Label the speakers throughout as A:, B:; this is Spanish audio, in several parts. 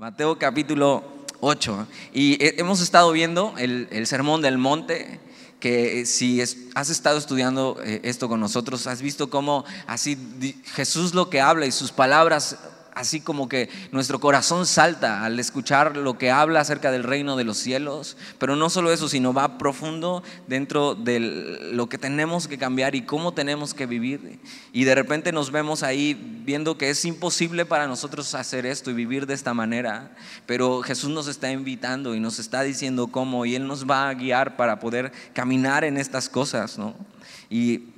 A: Mateo capítulo 8. Y hemos estado viendo el, sermón del monte, que si has estado estudiando eh, esto con nosotros, has visto cómo así Jesús lo que habla y sus palabras así como que nuestro corazón salta al escuchar lo que habla acerca del reino de los cielos, pero no solo eso, sino va profundo dentro de lo que tenemos que cambiar y cómo tenemos que vivir. Y de repente nos vemos ahí viendo que es imposible para nosotros hacer esto y vivir de esta manera, pero Jesús nos está invitando y nos está diciendo cómo y Él nos va a guiar para poder caminar en estas cosas, ¿no? Y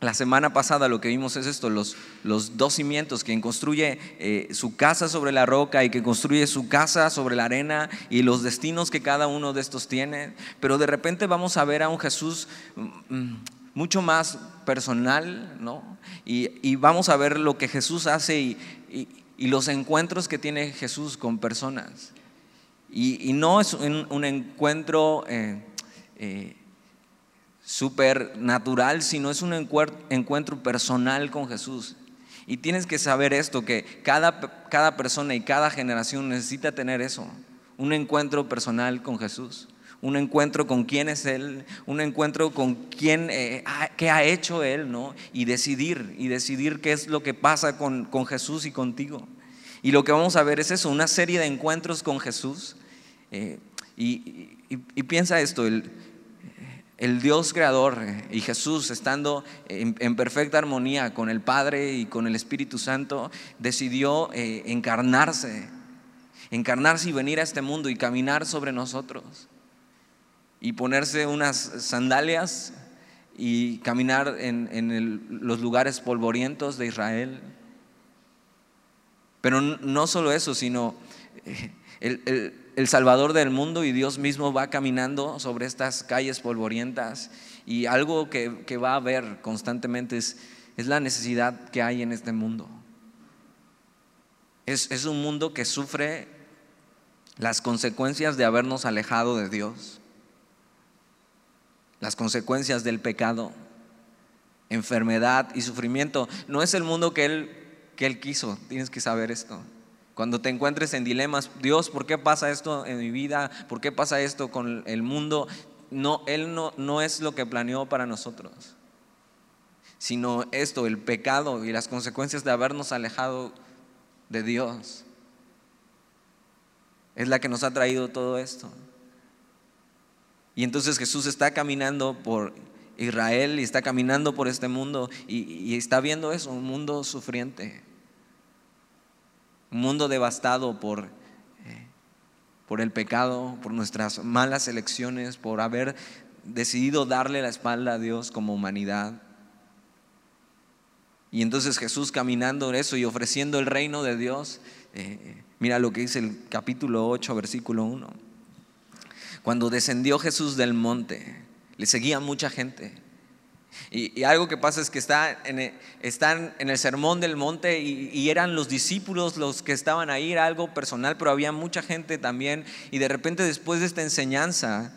A: la semana pasada lo que vimos es esto, los, los dos cimientos, quien construye eh, su casa sobre la roca y que construye su casa sobre la arena y los destinos que cada uno de estos tiene. Pero de repente vamos a ver a un Jesús mm, mm, mucho más personal, ¿no? Y, vamos a ver lo que Jesús hace y, los encuentros que tiene Jesús con personas. Y, no es un, encuentro... Eh, eh, supernatural, sino es un encuentro personal con Jesús. Y tienes que saber esto, que cada, cada persona y cada generación necesita tener eso, un encuentro personal con Jesús, un encuentro con quién es Él, un encuentro con quién, eh, qué ha hecho Él, ¿no? Y decidir, y decidir qué es lo que pasa con, con Jesús y contigo. Y lo que vamos a ver es eso, una serie de encuentros con Jesús. Eh, y, y, piensa esto, el, el Dios creador y Jesús, estando en, perfecta armonía con el Padre y con el Espíritu Santo, decidió eh, encarnarse, encarnarse y venir a este mundo y caminar sobre nosotros. Y ponerse unas sandalias y caminar en, los lugares polvorientos de Israel. Pero no solo eso, sino eh, el el Salvador del mundo y Dios mismo va caminando sobre estas calles polvorientas y algo que, va a ver constantemente es, es, la necesidad que hay en este mundo. Es, es un mundo que sufre las consecuencias de habernos alejado de Dios, las consecuencias del pecado, enfermedad y sufrimiento. No es el mundo que Él, que él quiso, tienes que saber esto. Cuando te encuentres en dilemas, Dios, ¿por qué pasa esto en mi vida? ¿Por qué pasa esto con el mundo? No, Él no, no es lo que planeó para nosotros, sino esto, el pecado y las consecuencias de habernos alejado de Dios. Es la que nos ha traído todo esto. Y entonces Jesús está caminando por Israel y está caminando por este mundo y, y está viendo eso, un mundo sufriente un mundo devastado por, eh, por el pecado, por nuestras malas elecciones, por haber decidido darle la espalda a Dios como humanidad. Y entonces Jesús caminando eso y ofreciendo el reino de Dios, eh, mira lo que dice el capítulo 8, versículo 1. Cuando descendió Jesús del monte, le seguía mucha gente y, algo que pasa es que en, están en el sermón del monte y, eran los discípulos los que estaban ahí, era algo personal, pero había mucha gente también. Y de repente después de esta enseñanza,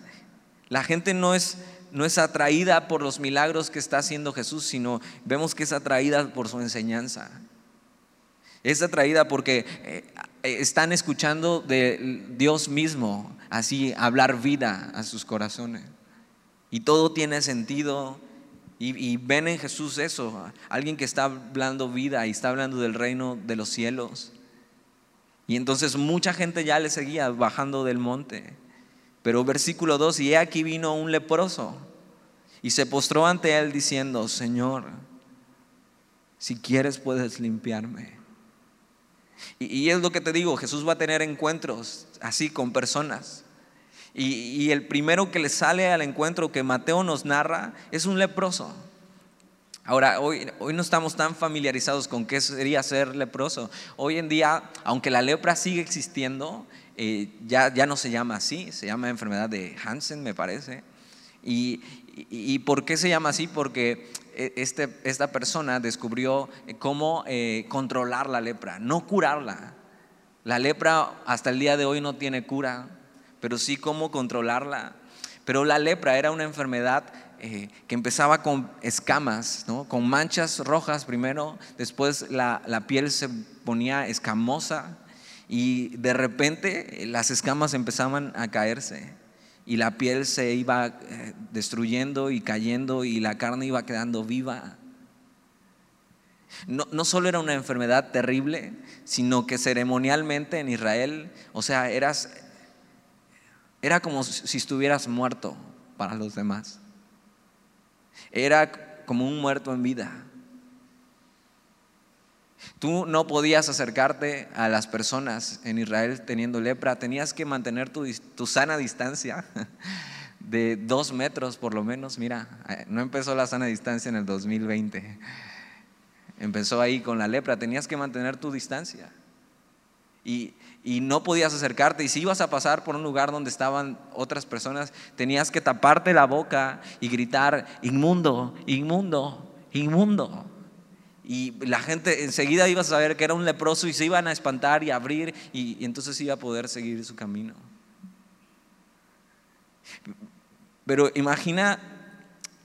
A: la gente no es, no es atraída por los milagros que está haciendo Jesús, sino vemos que es atraída por su enseñanza. Es atraída porque eh, están escuchando de Dios mismo, así hablar vida a sus corazones. Y todo tiene sentido y, ven en Jesús eso, alguien que está hablando vida y está hablando del reino de los cielos. Y entonces mucha gente ya le seguía bajando del monte. Pero versículo 2, y aquí vino un leproso y se postró ante él diciendo, Señor, si quieres puedes limpiarme. Y es lo que te digo, Jesús va a tener encuentros así con personas. Y, el primero que le sale al encuentro que Mateo nos narra es un leproso. Ahora, hoy, hoy no estamos tan familiarizados con qué sería ser leproso. Hoy en día, aunque la lepra sigue existiendo, eh, ya, ya no se llama así, se llama enfermedad de Hansen, me parece. Y, y, por qué se llama así? Porque eh, este, esta persona descubrió eh, cómo controlar la lepra, no curarla. La lepra hasta el día de hoy no tiene cura pero sí cómo controlarla. Pero la lepra era una enfermedad eh, que empezaba con escamas, con manchas rojas primero, después la, piel se ponía escamosa y de repente las escamas empezaban a caerse y la piel se iba eh, destruyendo y cayendo y la carne iba quedando viva. No, no, solo era una enfermedad terrible, sino que ceremonialmente en Israel, o sea, eras, era como si estuvieras muerto para los demás. Era como un muerto en vida. Tú no podías acercarte a las personas en Israel teniendo lepra, tenías que mantener tu, tu, sana distancia de dos metros por lo menos. Mira, eh, no empezó la sana distancia en el 2020, empezó ahí con la lepra, tenías que mantener tu distancia. Y, y no podías acercarte. Y si ibas a pasar por un lugar donde estaban otras personas, tenías que taparte la boca y gritar, inmundo, inmundo, inmundo. Y la gente enseguida iba a saber que era un leproso y se iban a espantar y abrir y, entonces iba a poder seguir su camino. Pero imagina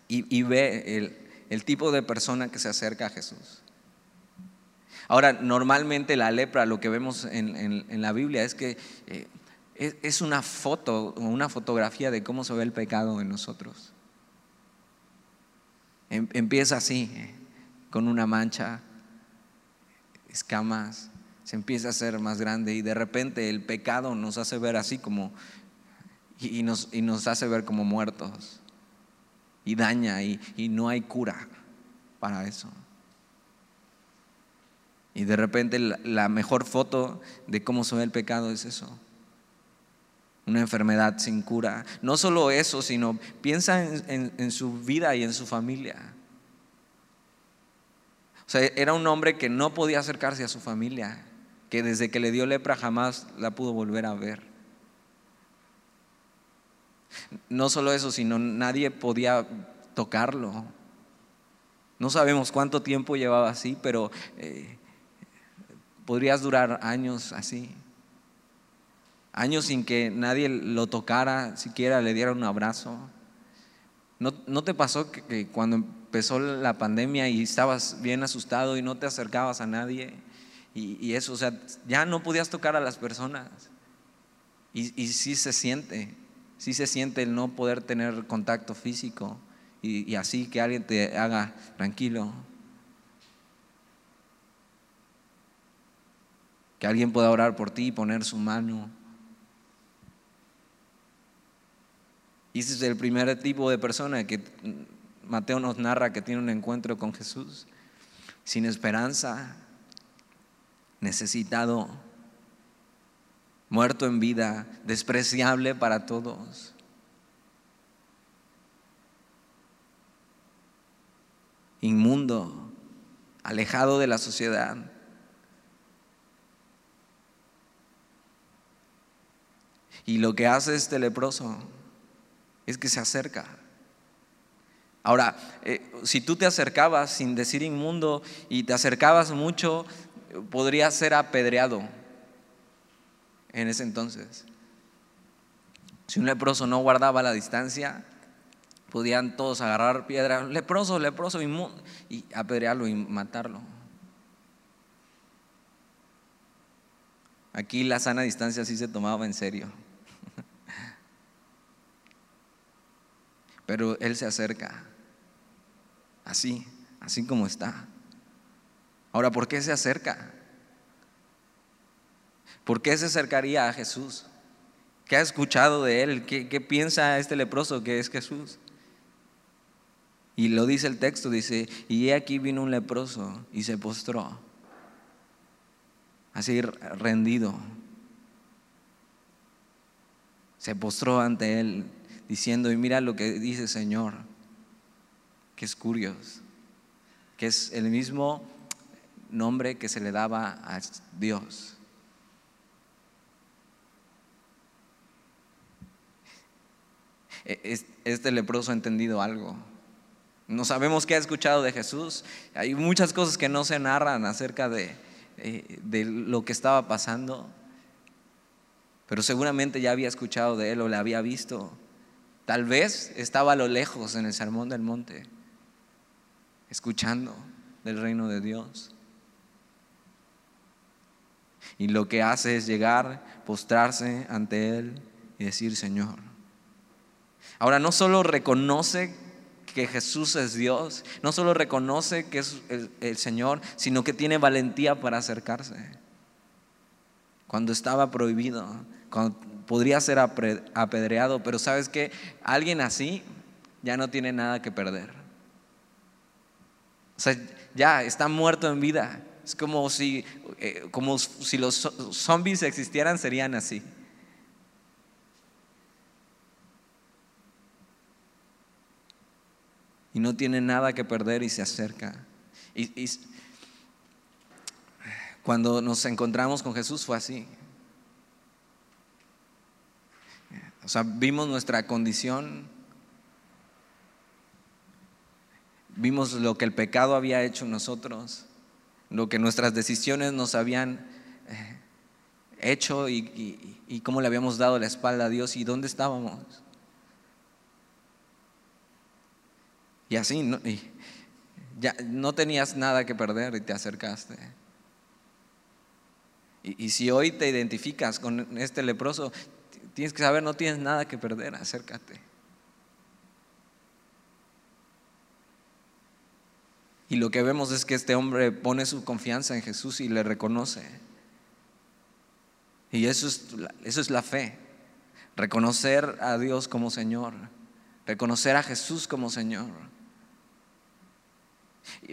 A: y, ve el tipo de persona que se acerca a Jesús. Ahora, normalmente la lepra, lo que vemos en, la Biblia es que eh, es, una foto o una fotografía de cómo se ve el pecado en nosotros. Em, empieza así, eh, con una mancha, escamas, se empieza a hacer más grande y de repente el pecado nos hace ver así como, y, nos, y nos, hace ver como muertos, y daña, y no hay cura para eso. Y de repente la mejor foto de cómo se ve el pecado es eso. Una enfermedad sin cura. No solo eso, sino piensa en, su vida y en su familia. O sea, era un hombre que no podía acercarse a su familia, que desde que le dio lepra jamás la pudo volver a ver. No solo eso, sino nadie podía tocarlo. No sabemos cuánto tiempo llevaba así, pero eh, podrías durar años así. Años sin que nadie lo tocara, siquiera le diera un abrazo. ¿No, te pasó que, cuando empezó la pandemia y estabas bien asustado y no te acercabas a nadie? Y, eso, o sea, ya no podías tocar a las personas. Y, y sí se siente, sí se siente el no poder tener contacto físico y así que alguien te haga tranquilo, que alguien pueda orar por ti y poner su mano. Y ese es el primer tipo de persona que Mateo nos narra que tiene un encuentro con Jesús, sin esperanza, necesitado, muerto en vida, despreciable para todos. inmundo, alejado de la sociedad. Y lo que hace este leproso es que se acerca. Ahora, eh, si tú te acercabas sin decir inmundo y te acercabas mucho, podrías ser apedreado en ese entonces. Si un leproso no guardaba la distancia, podían todos agarrar piedra, leproso, leproso, y apedrearlo y matarlo. Aquí la sana distancia sí se tomaba en serio. Pero Él se acerca, así, así como está. Ahora, ¿por qué se acerca? ¿Por qué se acercaría a Jesús? ¿Qué ha escuchado de Él? ¿Qué, piensa este leproso que es Jesús? Y lo dice el texto, dice, y aquí vino un leproso y se postró, así rendido. Se postró ante Él diciendo, y mira lo que dice el Señor, que es curioso, que es el mismo nombre que se le daba a Dios. E, este leproso ha entendido algo. No sabemos qué ha escuchado de Jesús. Hay muchas cosas que no se narran acerca de, eh, de lo que estaba pasando. Pero seguramente ya había escuchado de él o le había visto. Tal vez estaba a lo lejos en el sermón del monte, escuchando del reino de Dios. Y lo que hace es llegar, postrarse ante Él y decir, Señor. Ahora no solo reconoce que Jesús es Dios, no solo reconoce que es el, Señor, sino que tiene valentía para acercarse. Cuando estaba prohibido, cuando podría ser apedreado, pero sabes que alguien así ya no tiene nada que perder. O sea, ya está muerto en vida. Es como si, eh, como si los zombies existieran, serían así. Y no tiene nada que perder y se acerca. y cuando nos encontramos con Jesús fue así. O sea, vimos nuestra condición, vimos lo que el pecado había hecho en nosotros, lo que nuestras decisiones nos habían eh, hecho y, cómo le habíamos dado la espalda a Dios y dónde estábamos. Y así, no, ya no tenías nada que perder y te acercaste. y, si hoy te identificas con este leproso, Tienes que saber, no tienes nada que perder, acércate. Y lo que vemos es que este hombre pone su confianza en Jesús y le reconoce. Y eso es, eso es la fe. Reconocer a Dios como Señor. Reconocer a Jesús como Señor.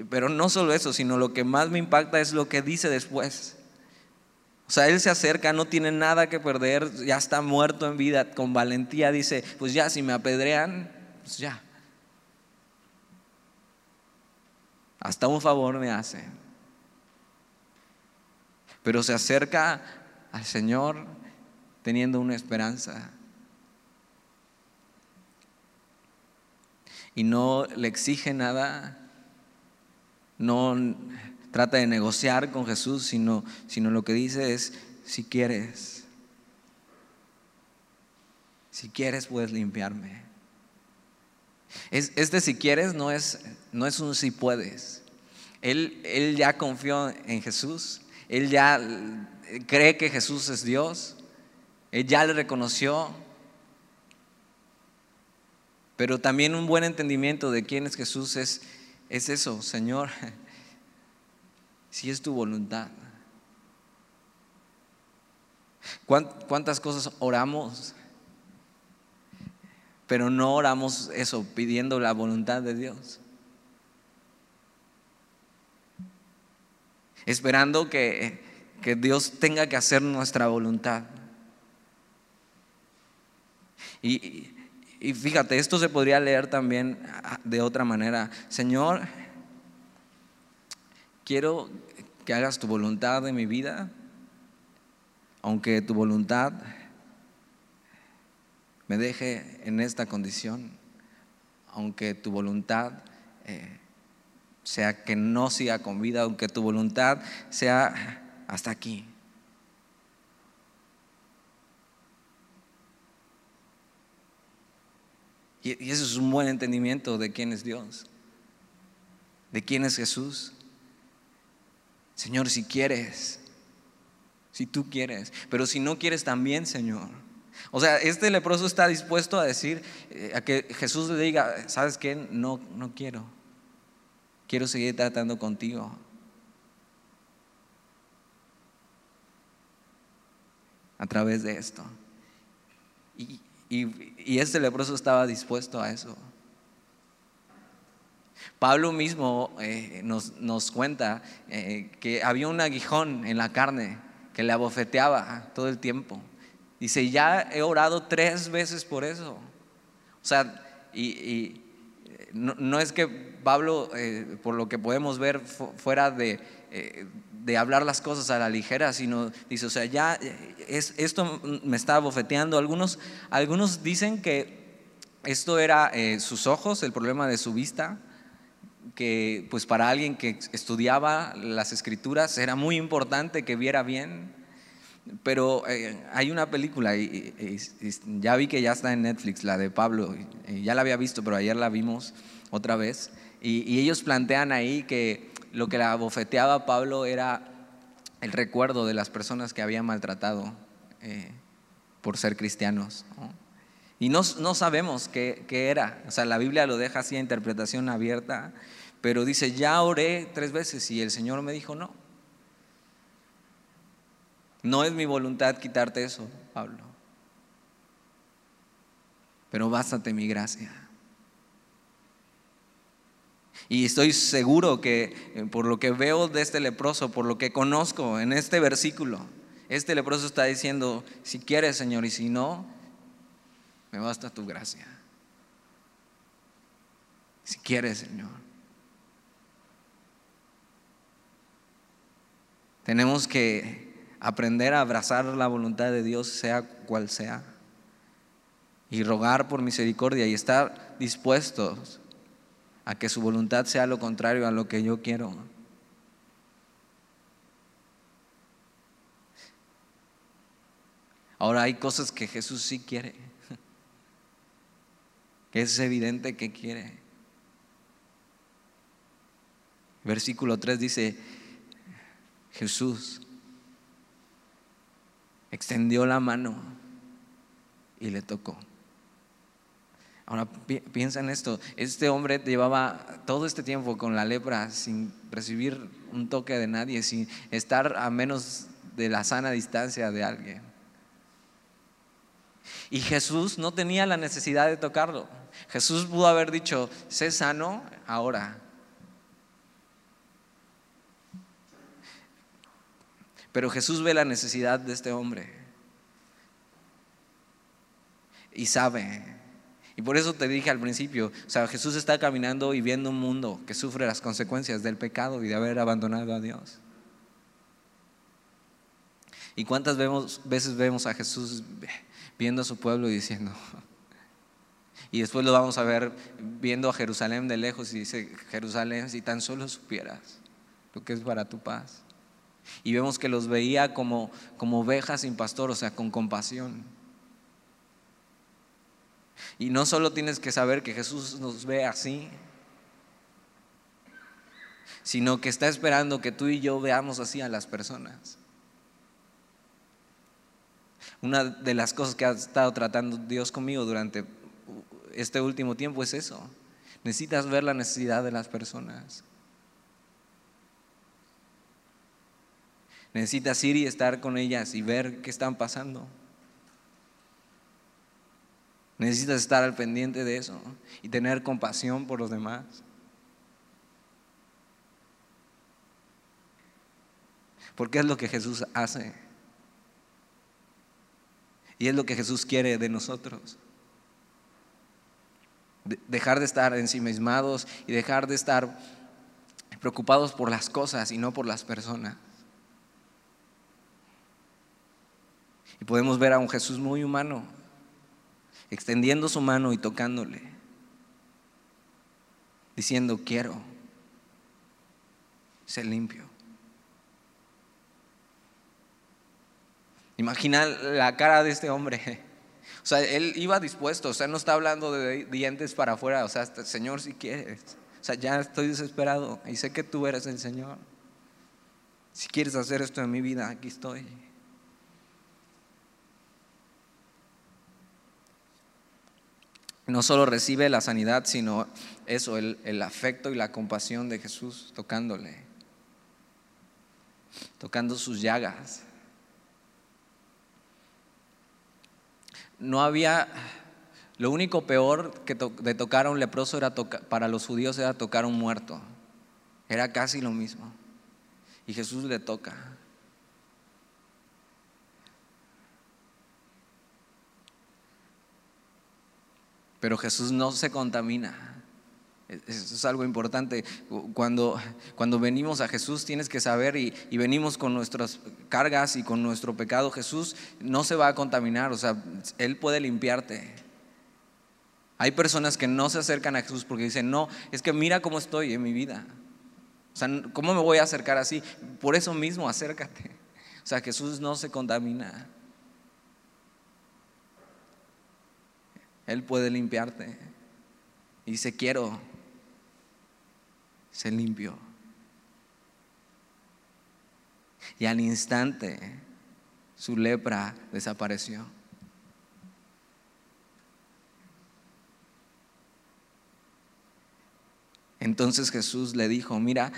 A: Pero no solo eso, sino lo que más me impacta es lo que dice después. O sea, él se acerca, no tiene nada que perder, ya está muerto en vida, con valentía dice, pues ya, si me apedrean, pues ya. Hasta un favor me hace. Pero se acerca al Señor teniendo una esperanza. Y no le exige nada, no trata de negociar con Jesús, sino, sino lo que dice es, si quieres, si quieres puedes limpiarme. este si quieres no es, no es un si puedes. Él, él ya confió en Jesús, él ya cree que Jesús es Dios, él ya le reconoció, pero también un buen entendimiento de quién es Jesús es, es eso, Señor si es tu voluntad. ¿Cuántas cosas oramos? Pero no oramos eso pidiendo la voluntad de Dios. Esperando que, que Dios tenga que hacer nuestra voluntad. Y, y fíjate, esto se podría leer también de otra manera. Señor, quiero que hagas tu voluntad en mi vida, aunque tu voluntad me deje en esta condición, aunque tu voluntad eh, sea que no siga con vida, aunque tu voluntad sea hasta aquí. Y, eso es un buen entendimiento de quién es Dios, de quién es Jesús. Señor, si quieres, si tú quieres, pero si no quieres también, Señor. O sea, este leproso está dispuesto a decir, eh, a que Jesús le diga, ¿sabes qué? No, no quiero. Quiero seguir tratando contigo. A través de esto. Y, y este leproso estaba dispuesto a eso. Pablo mismo eh, nos, cuenta eh, que había un aguijón en la carne que le abofeteaba todo el tiempo. Dice, ya he orado tres veces por eso. O sea, y, no, es que Pablo, eh, por lo que podemos ver, fuera de, de, hablar las cosas a la ligera, sino dice, o sea, ya es, esto me está abofeteando. Algunos, algunos dicen que esto era sus ojos, el problema de su vista que pues para alguien que estudiaba las escrituras era muy importante que viera bien. Pero eh, hay una película, y, ya vi que ya está en Netflix, la de Pablo, ya la había visto, pero ayer la vimos otra vez, y, ellos plantean ahí que lo que la bofeteaba Pablo era el recuerdo de las personas que había maltratado eh, por ser cristianos. Y no, sabemos qué, qué, era. O sea, la Biblia lo deja así a interpretación abierta, pero dice, ya oré tres veces y el Señor me dijo no. No es mi voluntad quitarte eso, Pablo. Pero bástate mi gracia. Y estoy seguro que eh, por lo que veo de este leproso, por lo que conozco en este versículo, este leproso está diciendo, si quieres Señor y si no, me basta tu gracia. Si quieres Señor. Tenemos que aprender a abrazar la voluntad de Dios, sea cual sea, y rogar por misericordia y estar dispuestos a que su voluntad sea lo contrario a lo que yo quiero. Ahora hay cosas que Jesús sí quiere, es evidente que quiere. Versículo 3 dice, Jesús extendió la mano y le tocó. Ahora piensa en esto, este hombre llevaba todo este tiempo con la lepra sin recibir un toque de nadie, sin estar a menos de la sana distancia de alguien. Y Jesús no tenía la necesidad de tocarlo. Jesús pudo haber dicho, sé sano ahora. Pero Jesús ve la necesidad de este hombre y sabe. Y por eso te dije al principio, o sea, Jesús está caminando y viendo un mundo que sufre las consecuencias del pecado y de haber abandonado a Dios. ¿Y cuántas veces vemos a Jesús viendo a su pueblo y diciendo, y después lo vamos a ver viendo a Jerusalén de lejos y dice, Jerusalén, si tan solo supieras lo que es para tu paz. Y vemos que los veía como, como ovejas sin pastor, o sea, con compasión. Y no solo tienes que saber que Jesús nos ve así, sino que está esperando que tú y yo veamos así a las personas. Una de las cosas que ha estado tratando Dios conmigo durante este último tiempo es eso. Necesitas ver la necesidad de las personas. Necesitas ir y estar con ellas y ver qué están pasando. Necesitas estar al pendiente de eso y tener compasión por los demás. Porque es lo que Jesús hace. Y es lo que Jesús quiere de nosotros. dejar de estar ensimismados y dejar de estar preocupados por las cosas y no por las personas. Y podemos ver a un Jesús muy humano, extendiendo su mano y tocándole, diciendo, quiero ser limpio. Imagina la cara de este hombre. O sea, él iba dispuesto, o sea, no está hablando de dientes para afuera, o sea, Señor, si quieres. O sea, ya estoy desesperado y sé que tú eres el Señor. Si quieres hacer esto en mi vida, aquí estoy. No solo recibe la sanidad, sino eso, el, afecto y la compasión de Jesús tocándole, tocando sus llagas. No había, lo único peor que de tocar a un leproso era para los judíos era tocar a un muerto, era casi lo mismo. Y Jesús le toca. Pero Jesús no se contamina. Eso es algo importante. Cuando, cuando venimos a Jesús tienes que saber y, y, venimos con nuestras cargas y con nuestro pecado, Jesús no se va a contaminar, o sea, Él puede limpiarte. Hay personas que no se acercan a Jesús porque dicen, no, es que mira cómo estoy en mi vida. O sea, ¿cómo me voy a acercar así? Por eso mismo, acércate. O sea, Jesús no se contamina. Él puede limpiarte. Y dice, quiero ser limpio. Y al instante su lepra desapareció. Entonces Jesús le dijo, mira,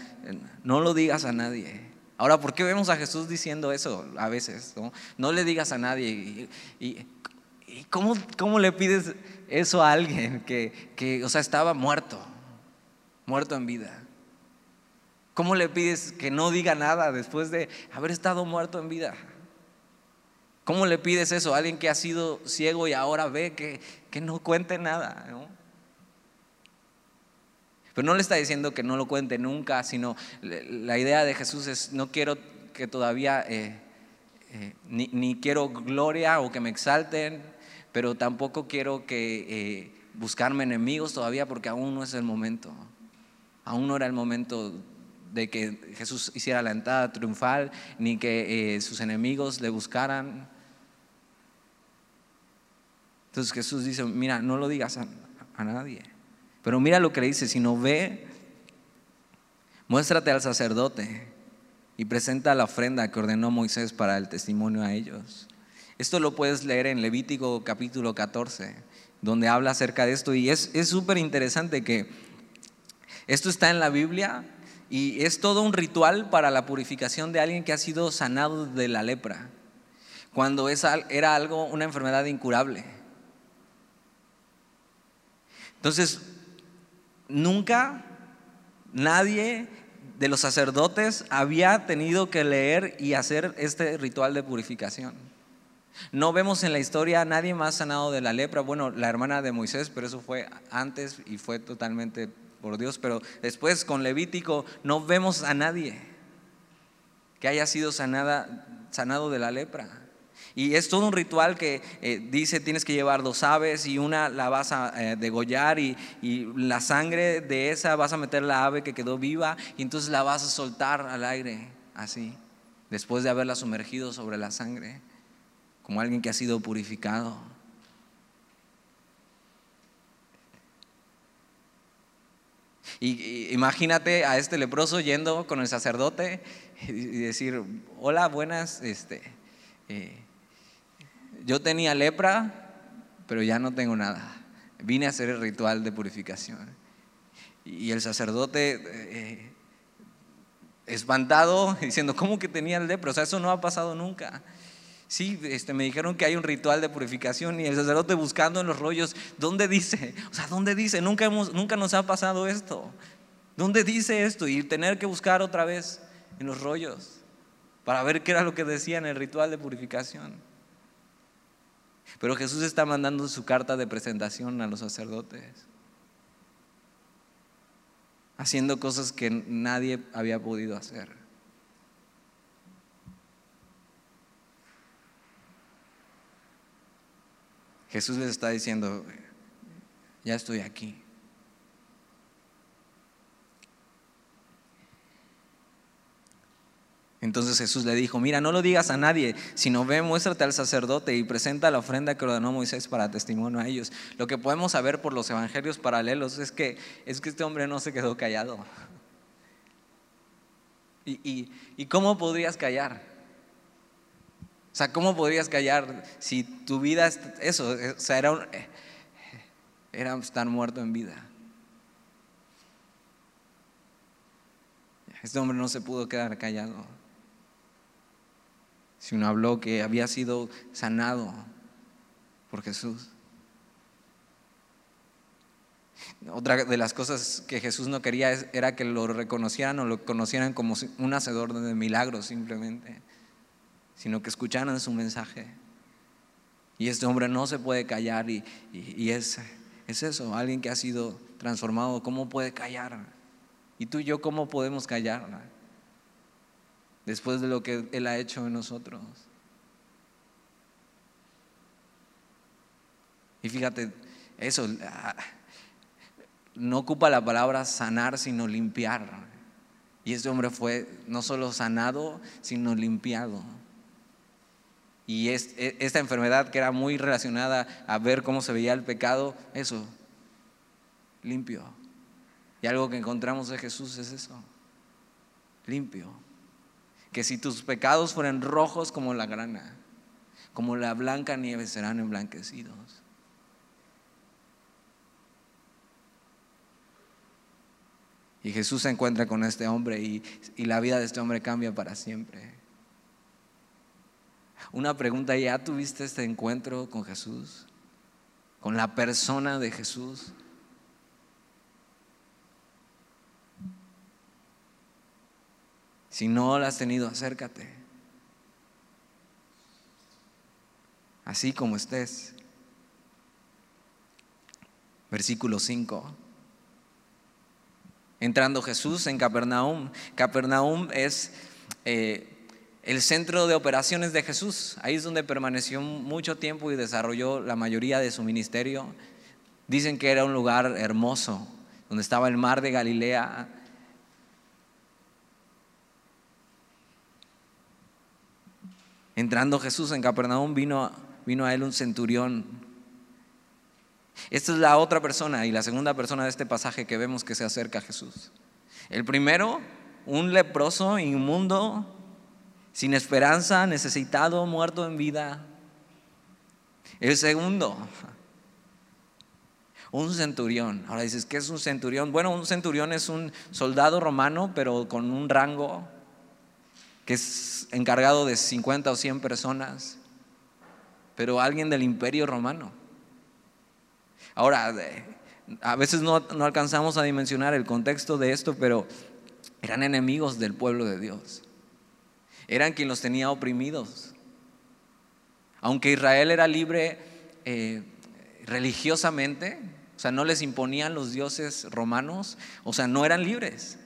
A: no lo digas a nadie. Ahora, ¿por qué vemos a Jesús diciendo eso a veces? No, le digas a nadie. ¿Y, cómo, le pides eso a alguien que, que, o sea, estaba muerto, muerto en vida? ¿Cómo le pides que no diga nada después de haber estado muerto en vida? ¿Cómo le pides eso a alguien que ha sido ciego y ahora ve que, que no cuente nada? Pero no le está diciendo que no lo cuente nunca, sino la idea de Jesús es, no quiero que todavía, eh, eh, ni, quiero gloria o que me exalten, pero tampoco quiero que eh, buscarme enemigos todavía porque aún no es el momento. Aún no era el momento de que Jesús hiciera la entrada triunfal, ni que sus enemigos le buscaran. Entonces Jesús dice, mira, no lo digas a nadie. Pero mira lo que le dice, si no ve, muéstrate al sacerdote y presenta la ofrenda que ordenó Moisés para el testimonio a ellos. Esto lo puedes leer en Levítico capítulo 14, donde habla acerca de esto. Y es súper interesante que esto está en la Biblia y es todo un ritual para la purificación de alguien que ha sido sanado de la lepra, cuando era algo, una enfermedad incurable. Entonces, nunca nadie de los sacerdotes había tenido que leer y hacer este ritual de purificación. No vemos en la historia a nadie más sanado de la lepra. Bueno, la hermana de Moisés, pero eso fue antes y fue totalmente por Dios. Pero después con Levítico no vemos a nadie que haya sido sanada, sanado de la lepra. Y es todo un ritual que eh, dice tienes que llevar dos aves y una la vas a eh, degollar y, y, la sangre de esa vas a meter la ave que quedó viva y entonces la vas a soltar al aire, así, después de haberla sumergido sobre la sangre, como alguien que ha sido purificado. Y, imagínate a este leproso yendo con el sacerdote y decir, hola, buenas, este, eh, yo tenía lepra, pero ya no tengo nada. Vine a hacer el ritual de purificación. Y el sacerdote, eh, espantado, diciendo, ¿cómo que tenía lepra? O sea, eso no ha pasado nunca. Sí, este, me dijeron que hay un ritual de purificación y el sacerdote buscando en los rollos, ¿dónde dice? O sea, ¿dónde dice? Nunca, hemos, nunca nos ha pasado esto. ¿Dónde dice esto? Y tener que buscar otra vez en los rollos para ver qué era lo que decía en el ritual de purificación. Pero Jesús está mandando su carta de presentación a los sacerdotes, haciendo cosas que nadie había podido hacer. Jesús les está diciendo, ya estoy aquí. Entonces Jesús le dijo, mira, no lo digas a nadie, sino ve, muéstrate al sacerdote y presenta la ofrenda que ordenó Moisés para testimonio a ellos. Lo que podemos saber por los evangelios paralelos es que, es que este hombre no se quedó callado. ¿Y, cómo podrías callar? O sea, ¿cómo podrías callar si tu vida, eso, o sea, era, era estar muerto en vida? Este hombre no se pudo quedar callado sino habló que había sido sanado por Jesús. Otra de las cosas que Jesús no quería era que lo reconocieran o lo conocieran como un hacedor de milagros simplemente, sino que escucharan su mensaje. Y este hombre no se puede callar y, es, es eso, alguien que ha sido transformado, ¿cómo puede callar? ¿Y tú y yo cómo podemos callar? después de lo que Él ha hecho en nosotros. Y fíjate, eso no ocupa la palabra sanar, sino limpiar. Y este hombre fue no solo sanado, sino limpiado. Y e, esta enfermedad que era muy relacionada a ver cómo se veía el pecado, eso, limpio. Y algo que encontramos de Jesús es eso, limpio. que si tus pecados fueran rojos como la grana, como la blanca nieve serán emblanquecidos. Y Jesús se encuentra con este hombre y, la vida de este hombre cambia para siempre. Una pregunta, ¿ya tuviste este encuentro con Jesús? ¿Con la persona de Jesús? Si no la has tenido, acércate. Así como estés. Versículo 5. Entrando Jesús en Capernaum. Capernaum es eh, el centro de operaciones de Jesús. Ahí es donde permaneció mucho tiempo y desarrolló la mayoría de su ministerio. Dicen que era un lugar hermoso, donde estaba el mar de Galilea, Entrando Jesús en Capernaum vino, vino a él un centurión. Esta es la otra persona y la segunda persona de este pasaje que vemos que se acerca a Jesús. El primero, un leproso inmundo, sin esperanza, necesitado, muerto en vida. El segundo, un centurión. Ahora dices, ¿qué es un centurión? Bueno, un centurión es un soldado romano, pero con un rango que es encargado de 50 o 100 personas, pero alguien del imperio romano. Ahora, a veces no, alcanzamos a dimensionar el contexto de esto, pero eran enemigos del pueblo de Dios. Eran quien los tenía oprimidos. Aunque Israel era libre eh, religiosamente, o sea, no les imponían los dioses romanos, o sea, no eran libres.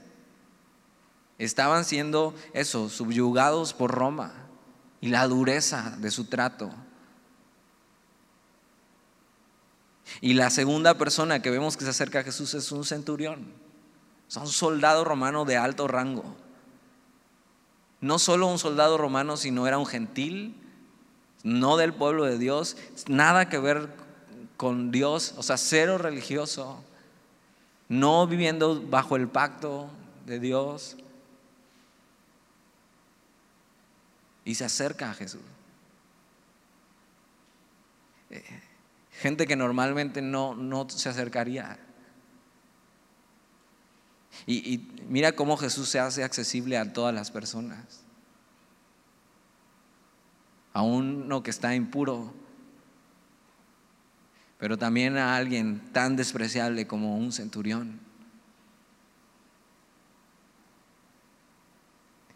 A: Estaban siendo eso, subyugados por Roma y la dureza de su trato. Y la segunda persona que vemos que se acerca a Jesús es un centurión, es un soldado romano de alto rango. No solo un soldado romano, sino era un gentil, no del pueblo de Dios, nada que ver con Dios, o sea, cero religioso, no viviendo bajo el pacto de Dios. y se acerca a Jesús. Eh, gente que normalmente no, no se acercaría. Y, mira cómo Jesús se hace accesible a todas las personas. A uno que está impuro, pero también a alguien tan despreciable como un centurión.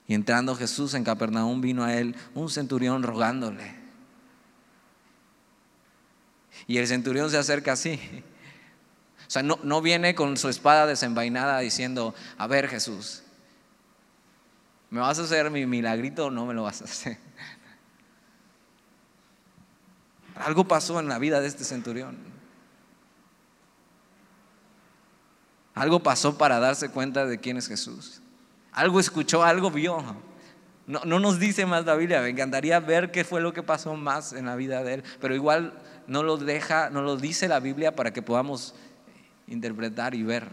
A: Y entrando Jesús en Capernaum vino a él un centurión rogándole. Y el centurión se acerca así. O sea, no, no viene con su espada desenvainada diciendo, a ver Jesús, ¿me vas a hacer mi milagrito o no me lo vas a hacer? Algo pasó en la vida de este centurión. Algo pasó para darse cuenta de quién es Jesús. Algo escuchó, algo vio. No, nos dice más la Biblia, me encantaría ver qué fue lo que pasó más en la vida de él, pero igual no lo deja, no lo dice la Biblia para que podamos interpretar y ver.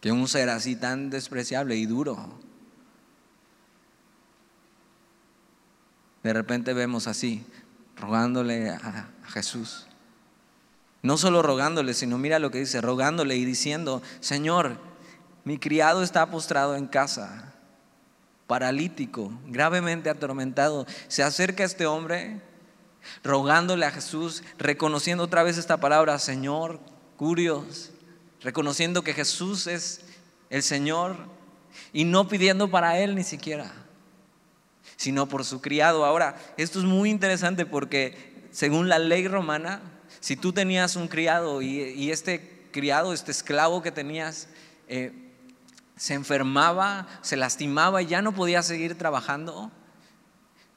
A: Que un ser así tan despreciable y duro, de repente vemos así, rogándole a Jesús. No solo rogándole, sino mira lo que dice, rogándole y diciendo, Señor, mi criado está postrado en casa, paralítico, gravemente atormentado. Se acerca este hombre rogándole a Jesús, reconociendo otra vez esta palabra, Señor, curios, reconociendo que Jesús es el Señor y no pidiendo para él ni siquiera, sino por su criado. Ahora, esto es muy interesante porque según la ley romana, si tú tenías un criado y, este criado, este esclavo que tenías, eh, se enfermaba, se lastimaba y ya no podía seguir trabajando,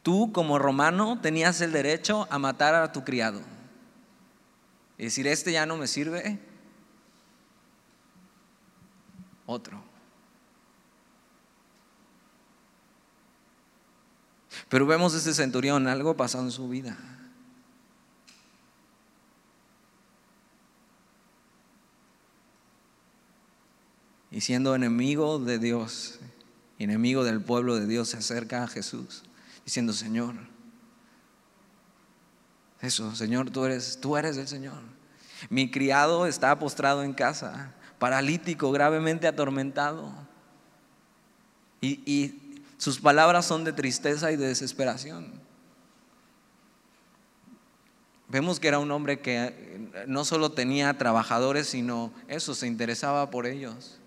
A: tú como romano tenías el derecho a matar a tu criado. Y decir, este ya no me sirve, otro. Pero vemos este centurión, algo pasó en su vida. y siendo enemigo de Dios, enemigo del pueblo de Dios, se acerca a Jesús diciendo, Señor, eso, Señor, tú eres, tú eres el Señor. Mi criado está postrado en casa, paralítico, gravemente atormentado. Y, y sus palabras son de tristeza y de desesperación. Vemos que era un hombre que no solo tenía trabajadores, sino eso, se interesaba por ellos.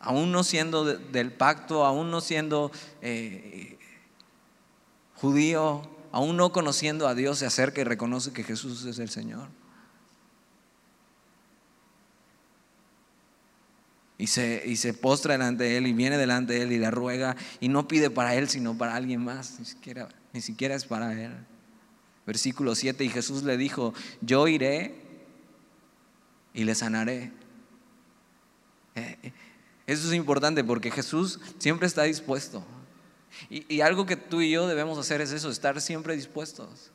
A: Aún no siendo del pacto, aún no siendo eh, judío, aún no conociendo a Dios, se acerca y reconoce que Jesús es el Señor. Y se, y se postra delante de Él y viene delante de Él y le ruega y no pide para Él, sino para alguien más, ni siquiera, ni siquiera es para Él. Versículo 7, y Jesús le dijo, yo iré y le sanaré. Eh, eh, eso es importante porque Jesús siempre está dispuesto. Y, algo que tú y yo debemos hacer es eso, estar siempre dispuestos.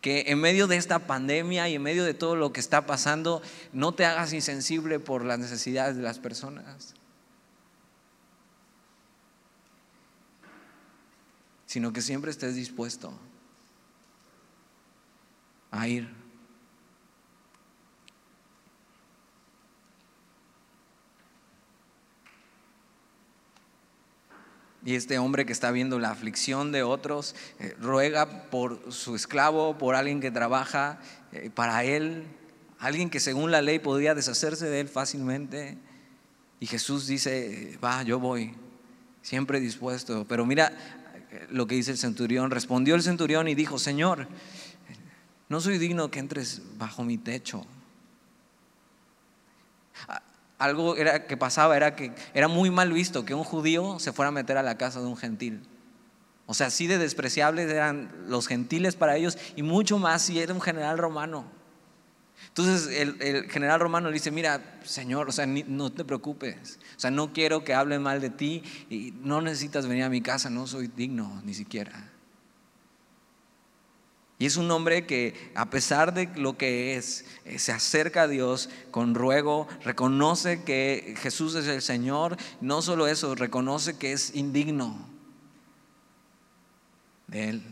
A: Que en medio de esta pandemia y en medio de todo lo que está pasando, no te hagas insensible por las necesidades de las personas. sino que siempre estés dispuesto a ir. Y este hombre que está viendo la aflicción de otros, eh, ruega por su esclavo, por alguien que trabaja eh, para él, alguien que según la ley podría deshacerse de él fácilmente. Y Jesús dice, va, yo voy, siempre dispuesto. Pero mira, lo que dice el centurión. Respondió el centurión y dijo, Señor, no soy digno que entres bajo mi techo. Algo era que pasaba era que era muy mal visto que un judío se fuera a meter a la casa de un gentil. O sea, así de despreciables eran los gentiles para ellos y mucho más si era un general romano. Entonces el, general romano le dice, mira, Señor, o sea, no te preocupes, o sea, no quiero que hablen mal de ti y no necesitas venir a mi casa, no soy digno ni siquiera. Y es un hombre que a pesar de lo que es, eh, se acerca a Dios con ruego, reconoce que Jesús es el Señor, no solo eso, reconoce que es indigno de Él,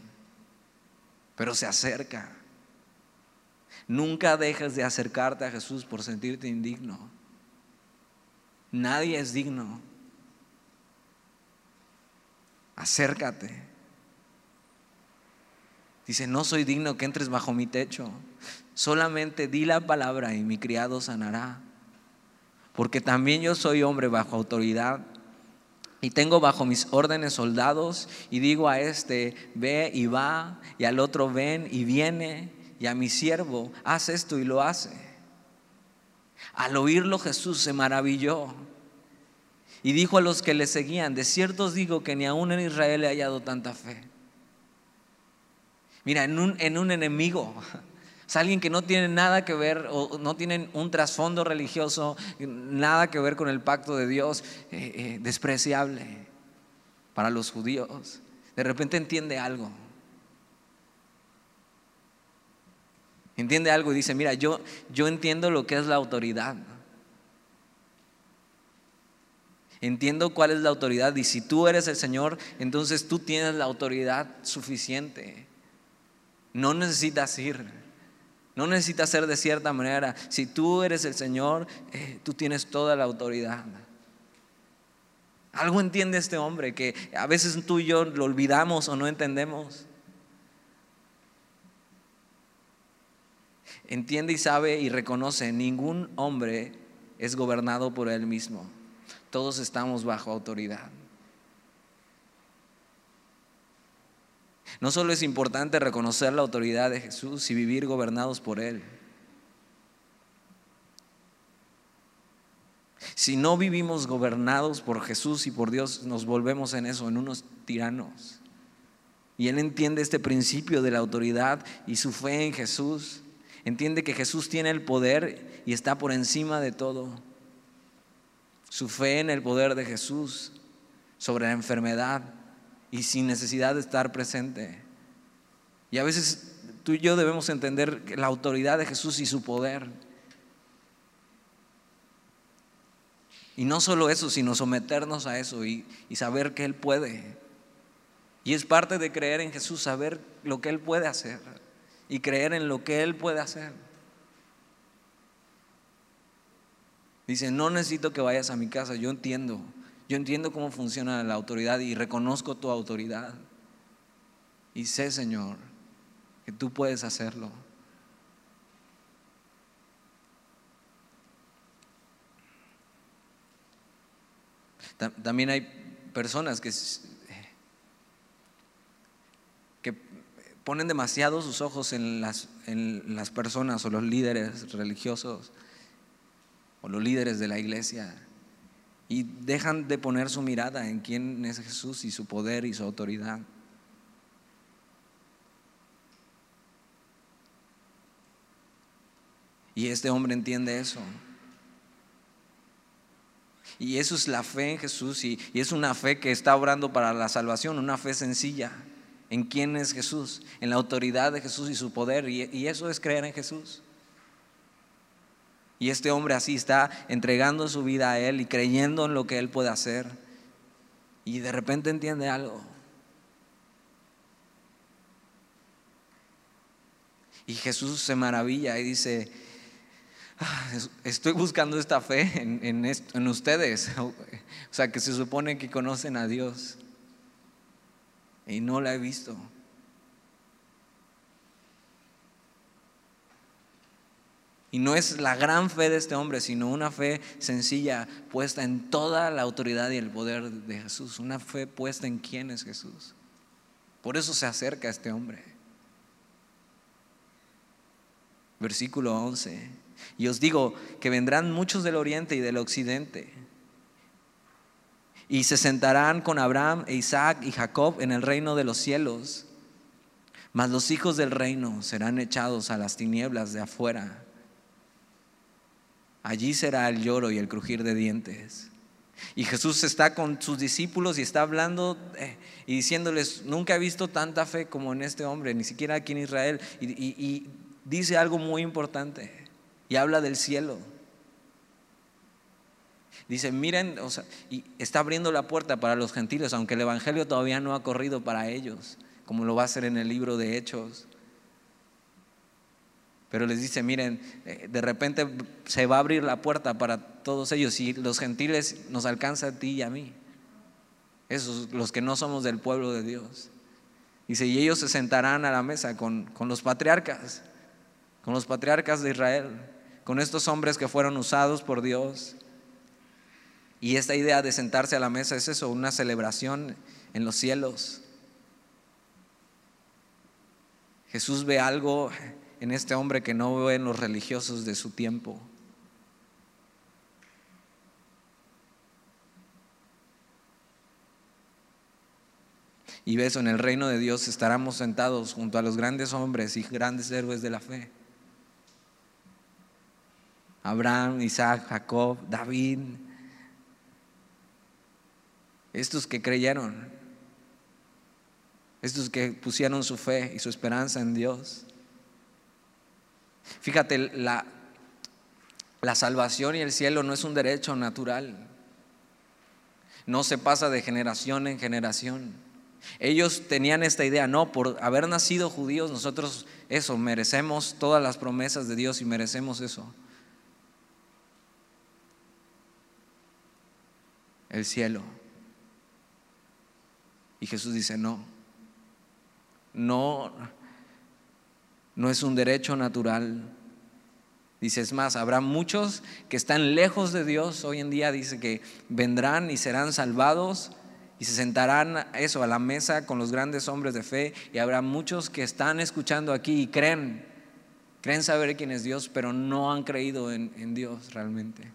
A: pero se acerca. Nunca dejes de acercarte a Jesús por sentirte indigno. Nadie es digno. Acércate. Dice, no soy digno que entres bajo mi techo. Solamente di la palabra y mi criado sanará. Porque también yo soy hombre bajo autoridad y tengo bajo mis órdenes soldados y digo a este, ve y va, y al otro ven y viene, y a mi siervo, haz esto y lo hace. Al oírlo Jesús se maravilló y dijo a los que le seguían, de cierto os digo que ni aún en Israel he hallado tanta fe. Mira, en un, en un enemigo, es alguien que no tiene nada que ver o no tiene un trasfondo religioso, nada que ver con el pacto de Dios, eh, eh, despreciable para los judíos. De repente entiende algo. Entiende algo y dice, mira, yo, yo entiendo lo que es la autoridad. Entiendo cuál es la autoridad y si tú eres el Señor, entonces tú tienes la autoridad suficiente. No necesitas ir, no necesitas ser de cierta manera. Si tú eres el Señor, eh, tú tienes toda la autoridad. Algo entiende este hombre que a veces tú y yo lo olvidamos o no entendemos. entiende y sabe y reconoce, ningún hombre es gobernado por él mismo. Todos estamos bajo autoridad. No solo es importante reconocer la autoridad de Jesús y vivir gobernados por Él. Si no vivimos gobernados por Jesús y por Dios, nos volvemos en eso, en unos tiranos. Y Él entiende este principio de la autoridad y su fe en Jesús Entiende que Jesús tiene el poder y está por encima de todo. Su fe en el poder de Jesús sobre la enfermedad y sin necesidad de estar presente. Y a veces tú y yo debemos entender la autoridad de Jesús y su poder. Y no solo eso, sino someternos a eso y, y saber que Él puede. Y es parte de creer en Jesús, saber lo que Él puede hacer y creer en lo que Él puede hacer. Dice, no necesito que vayas a mi casa, yo entiendo, yo entiendo cómo funciona la autoridad y reconozco tu autoridad. Y sé, Señor, que tú puedes hacerlo. También hay personas que, que ponen demasiado sus ojos en las, en las personas o los líderes religiosos o los líderes de la iglesia y dejan de poner su mirada en quién es Jesús y su poder y su autoridad. Y este hombre entiende eso. Y eso es la fe en Jesús y, es una fe que está obrando para la salvación, una fe sencilla en quién es Jesús, en la autoridad de Jesús y su poder. y eso es creer en Jesús. Y este hombre así está entregando su vida a Él y creyendo en lo que Él puede hacer. Y de repente entiende algo. Y Jesús se maravilla y dice, ah, estoy buscando esta fe en, en, ustedes. O sea, que se supone que conocen a Dios. Y no la he visto. Y no es la gran fe de este hombre, sino una fe sencilla, puesta en toda la autoridad y el poder de Jesús. Una fe puesta en quién es Jesús. Por eso se acerca a este hombre. Versículo 11. Y os digo que vendrán muchos del oriente y del occidente. Y se sentarán con Abraham, e Isaac y Jacob en el reino de los cielos. Mas los hijos del reino serán echados a las tinieblas de afuera Allí será el lloro y el crujir de dientes. Y Jesús está con sus discípulos y está hablando eh, y diciéndoles, nunca he visto tanta fe como en este hombre, ni siquiera aquí en Israel. Y, dice algo muy importante y habla del cielo. Dice, miren, y está abriendo la puerta para los gentiles, aunque el Evangelio todavía no ha corrido para ellos, como lo va a hacer en el libro de Hechos. Pero les dice, miren, eh, de repente se va a abrir la puerta para todos ellos y los gentiles nos alcanza a ti y a mí. Esos, los que no somos del pueblo de Dios. Dice, y ellos se sentarán a la mesa con, con los patriarcas, con los patriarcas de Israel, con estos hombres que fueron usados por Dios. Y esta idea de sentarse a la mesa es eso, una celebración en los cielos. Jesús ve algo en este hombre que no ven los religiosos de su tiempo. Y ves, en el reino de Dios estaremos sentados junto a los grandes hombres y grandes héroes de la fe. Abraham, Isaac, Jacob, David. Estos que creyeron, estos que pusieron su fe y su esperanza en Dios. Fíjate, la, la salvación y el cielo no es un derecho natural. No se pasa de generación en generación. Ellos tenían esta idea, no, por haber nacido judíos nosotros eso, merecemos todas las promesas de Dios y merecemos eso. El cielo. Y Jesús dice, no, no, no es un derecho natural. Dice, es más, habrá muchos que están lejos de Dios hoy en día, dice que vendrán y serán salvados y se sentarán eso a la mesa con los grandes hombres de fe y habrá muchos que están escuchando aquí y creen, creen saber quién es Dios, pero no han creído en, en Dios realmente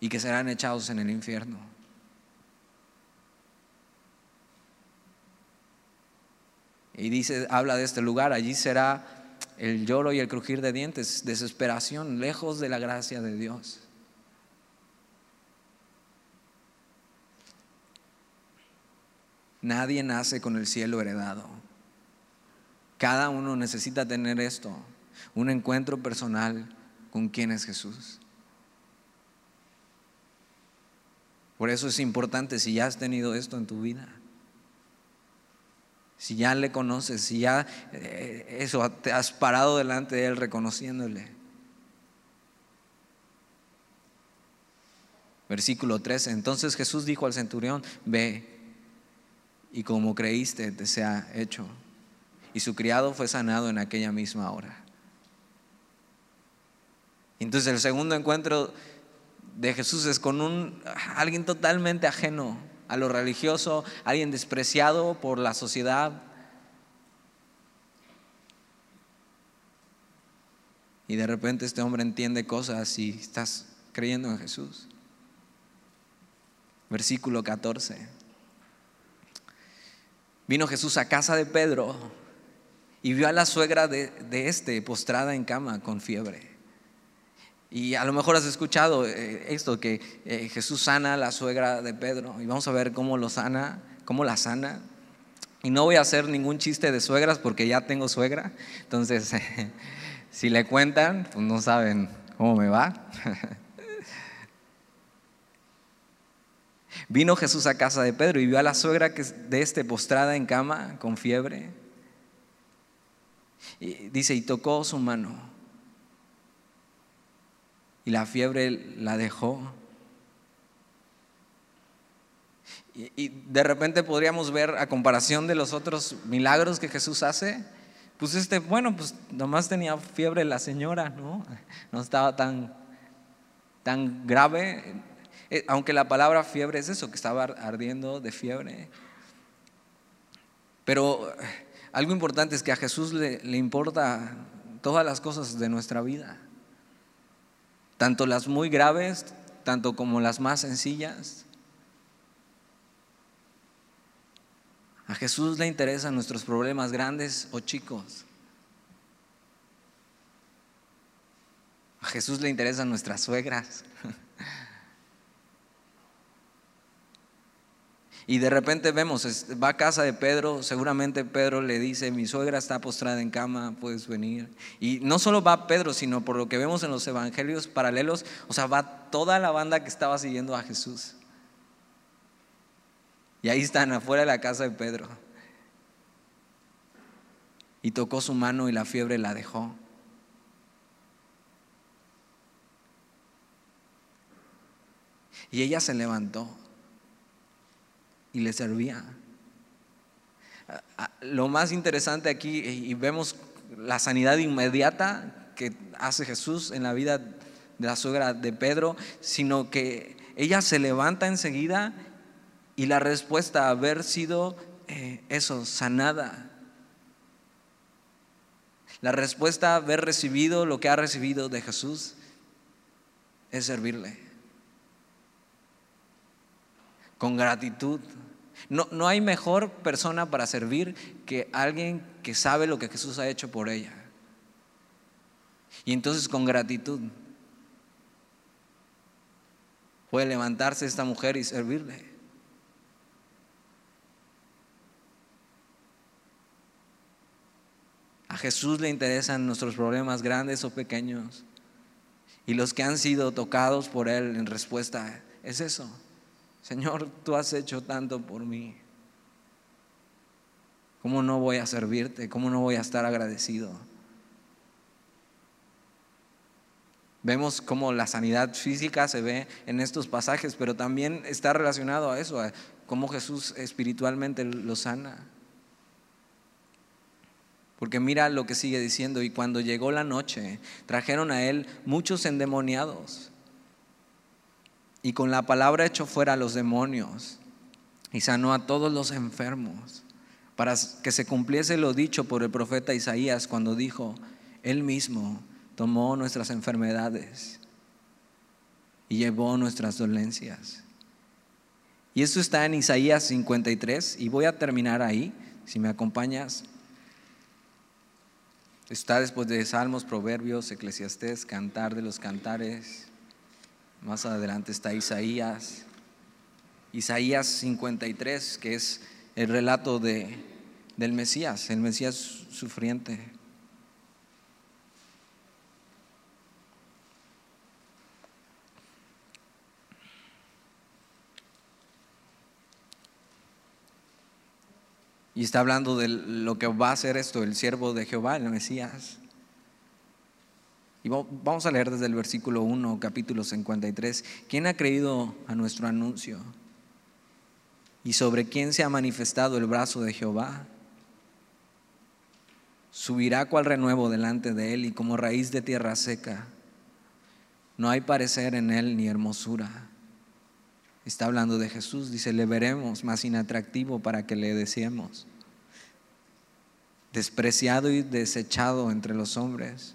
A: y que serán echados en el infierno. Y dice, habla de este lugar, allí será el lloro y el crujir de dientes, desesperación, lejos de la gracia de Dios. Nadie nace con el cielo heredado. Cada uno necesita tener esto, un encuentro personal con quién es Jesús. Por eso es importante si ya has tenido esto en tu vida. Si ya le conoces, si ya eh, eso te has parado delante de él reconociéndole. Versículo 13. Entonces Jesús dijo al centurión, ve y como creíste te sea hecho. Y su criado fue sanado en aquella misma hora. Entonces el segundo encuentro de Jesús es con un, alguien totalmente ajeno a lo religioso, alguien despreciado por la sociedad. Y de repente este hombre entiende cosas y estás creyendo en Jesús. Versículo 14. Vino Jesús a casa de Pedro y vio a la suegra de, de este postrada en cama con fiebre. Y a lo mejor has escuchado eh, esto, que eh, Jesús sana a la suegra de Pedro. Y vamos a ver cómo lo sana, cómo la sana. Y no voy a hacer ningún chiste de suegras porque ya tengo suegra. Entonces, si le cuentan, pues no saben cómo me va. Vino Jesús a casa de Pedro y vio a la suegra de este postrada en cama con fiebre. Dice, y tocó su mano y la fiebre la dejó. Y, de repente podríamos ver a comparación de los otros milagros que Jesús hace, pues este, bueno, pues nomás tenía fiebre la señora, ¿no? No estaba tan, tan grave, eh, aunque la palabra fiebre es eso, que estaba ardiendo de fiebre. Pero algo importante es que a Jesús le, le importa todas las cosas de nuestra vida tanto las muy graves, tanto como las más sencillas. A Jesús le interesan nuestros problemas grandes o chicos. A Jesús le interesan nuestras suegras. Y de repente vemos, va a casa de Pedro, seguramente Pedro le dice, mi suegra está postrada en cama, puedes venir. Y no solo va Pedro, sino por lo que vemos en los evangelios paralelos, o sea, va toda la banda que estaba siguiendo a Jesús. Y ahí están afuera de la casa de Pedro. Y tocó su mano y la fiebre la dejó. Y ella se levantó y le servía. Lo más interesante aquí, y vemos la sanidad inmediata que hace Jesús en la vida de la suegra de Pedro, sino que ella se levanta enseguida y la respuesta a haber sido eh, eso, sanada. La respuesta a haber recibido lo que ha recibido de Jesús es servirle. Con gratitud, no, no hay mejor persona para servir que alguien que sabe lo que Jesús ha hecho por ella. Y entonces con gratitud puede levantarse esta mujer y servirle. A Jesús le interesan nuestros problemas grandes o pequeños. Y los que han sido tocados por Él en respuesta es eso. Señor, tú has hecho tanto por mí. ¿Cómo no voy a servirte? ¿Cómo no voy a estar agradecido? Vemos cómo la sanidad física se ve en estos pasajes, pero también está relacionado a eso, a cómo Jesús espiritualmente lo sana. Porque mira lo que sigue diciendo, y cuando llegó la noche, trajeron a él muchos endemoniados y con la palabra echó fuera a los demonios y sanó a todos los enfermos, para que se cumpliese lo dicho por el profeta Isaías cuando dijo, Él mismo tomó nuestras enfermedades y llevó nuestras dolencias. Y esto está en Isaías 53 y voy a terminar ahí, si me acompañas. Está después de Salmos, Proverbios, Eclesiastés, Cantar de los Cantares. Más adelante está Isaías. Isaías 53, que es el relato de, del Mesías, el Mesías sufriente. Y está hablando de lo que va a ser esto, el siervo de Jehová, el Mesías. Vamos a leer desde el versículo 1, capítulo 53. ¿Quién ha creído a nuestro anuncio? ¿Y sobre quién se ha manifestado el brazo de Jehová? Subirá cual renuevo delante de él y como raíz de tierra seca. No hay parecer en él ni hermosura. Está hablando de Jesús, dice, le veremos más inatractivo para que le deseemos. Despreciado y desechado entre los hombres,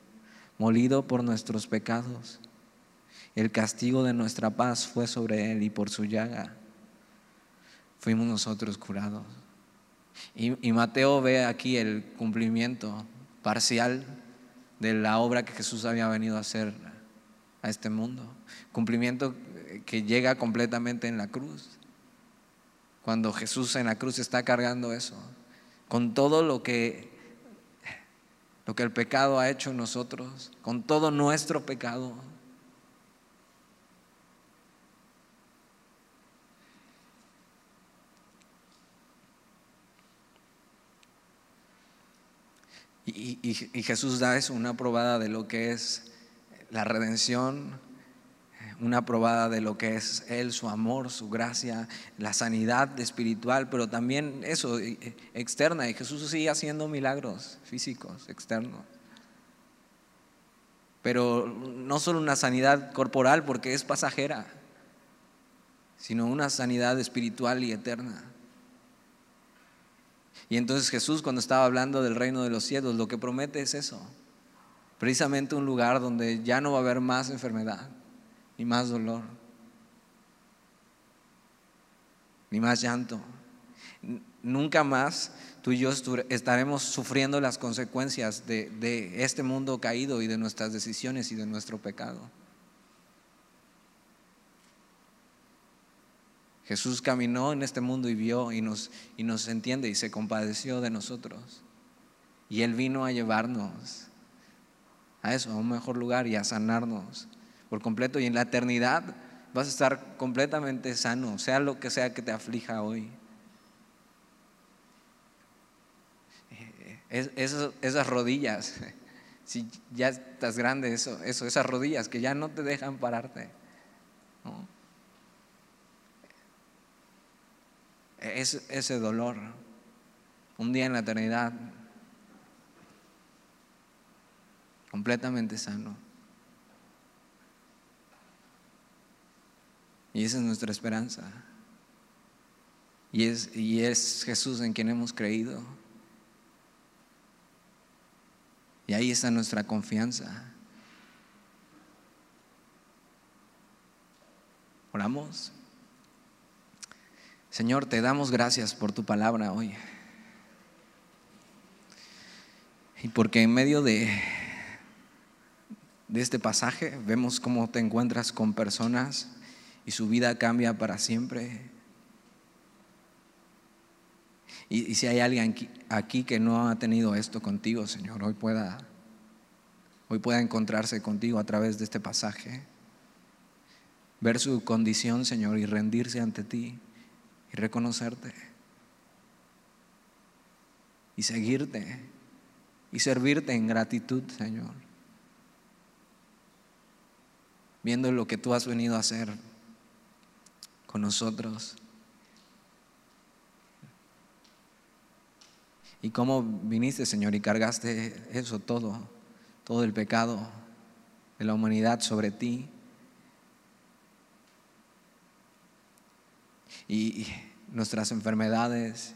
A: molido por nuestros pecados. El castigo de nuestra paz fue sobre Él y por su llaga fuimos nosotros curados. Y, Mateo ve aquí el cumplimiento parcial de la obra que Jesús había venido a hacer a este mundo. Cumplimiento que llega completamente en la cruz. Cuando Jesús en la cruz está cargando eso, con todo lo que lo que el pecado ha hecho en nosotros, con todo nuestro pecado, Y, Jesús da eso, una probada de lo que es la redención, una probada de lo que es Él, su amor, su gracia, la sanidad espiritual, pero también eso, externa. Y Jesús sigue haciendo milagros físicos, externos. Pero no solo una sanidad corporal, porque es pasajera, sino una sanidad espiritual y eterna. Y entonces Jesús cuando estaba hablando del reino de los cielos, lo que promete es eso. Precisamente un lugar donde ya no va a haber más enfermedad, ni más dolor, ni más llanto. Nunca más tú y yo estaremos sufriendo las consecuencias de, de este mundo caído y de nuestras decisiones y de nuestro pecado. Jesús caminó en este mundo y vio y nos, y nos entiende y se compadeció de nosotros. Y Él vino a llevarnos a eso, a un mejor lugar y a sanarnos por completo. Y en la eternidad vas a estar completamente sano, sea lo que sea que te aflija hoy. esas rodillas, si ya estás grande, eso, eso, esas rodillas que ya no te dejan pararte. ¿no? ese dolor un día en la eternidad completamente sano. Y esa es nuestra esperanza. Y es, y es Jesús en quien hemos creído. Y ahí está nuestra confianza. Oramos. Señor, te damos gracias por tu palabra hoy. Y porque en medio de, de este pasaje vemos cómo te encuentras con personas y su vida cambia para siempre. Y, si hay alguien aquí, que no ha tenido esto contigo, Señor, hoy pueda, hoy pueda encontrarse contigo a través de este pasaje, ver su condición, Señor, y rendirse ante ti y reconocerte y seguirte y servirte en gratitud, Señor. Viendo lo que tú has venido a hacer con nosotros. Y cómo viniste, Señor, y cargaste eso todo, todo el pecado de la humanidad sobre ti. y nuestras enfermedades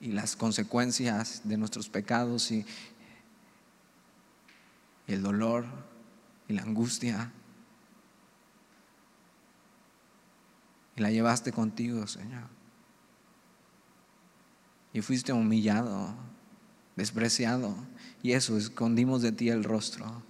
A: y las consecuencias de nuestros pecados y, el dolor y la angustia. y la llevaste contigo, Señor. Y fuiste humillado, despreciado, y eso, escondimos de ti el rostro.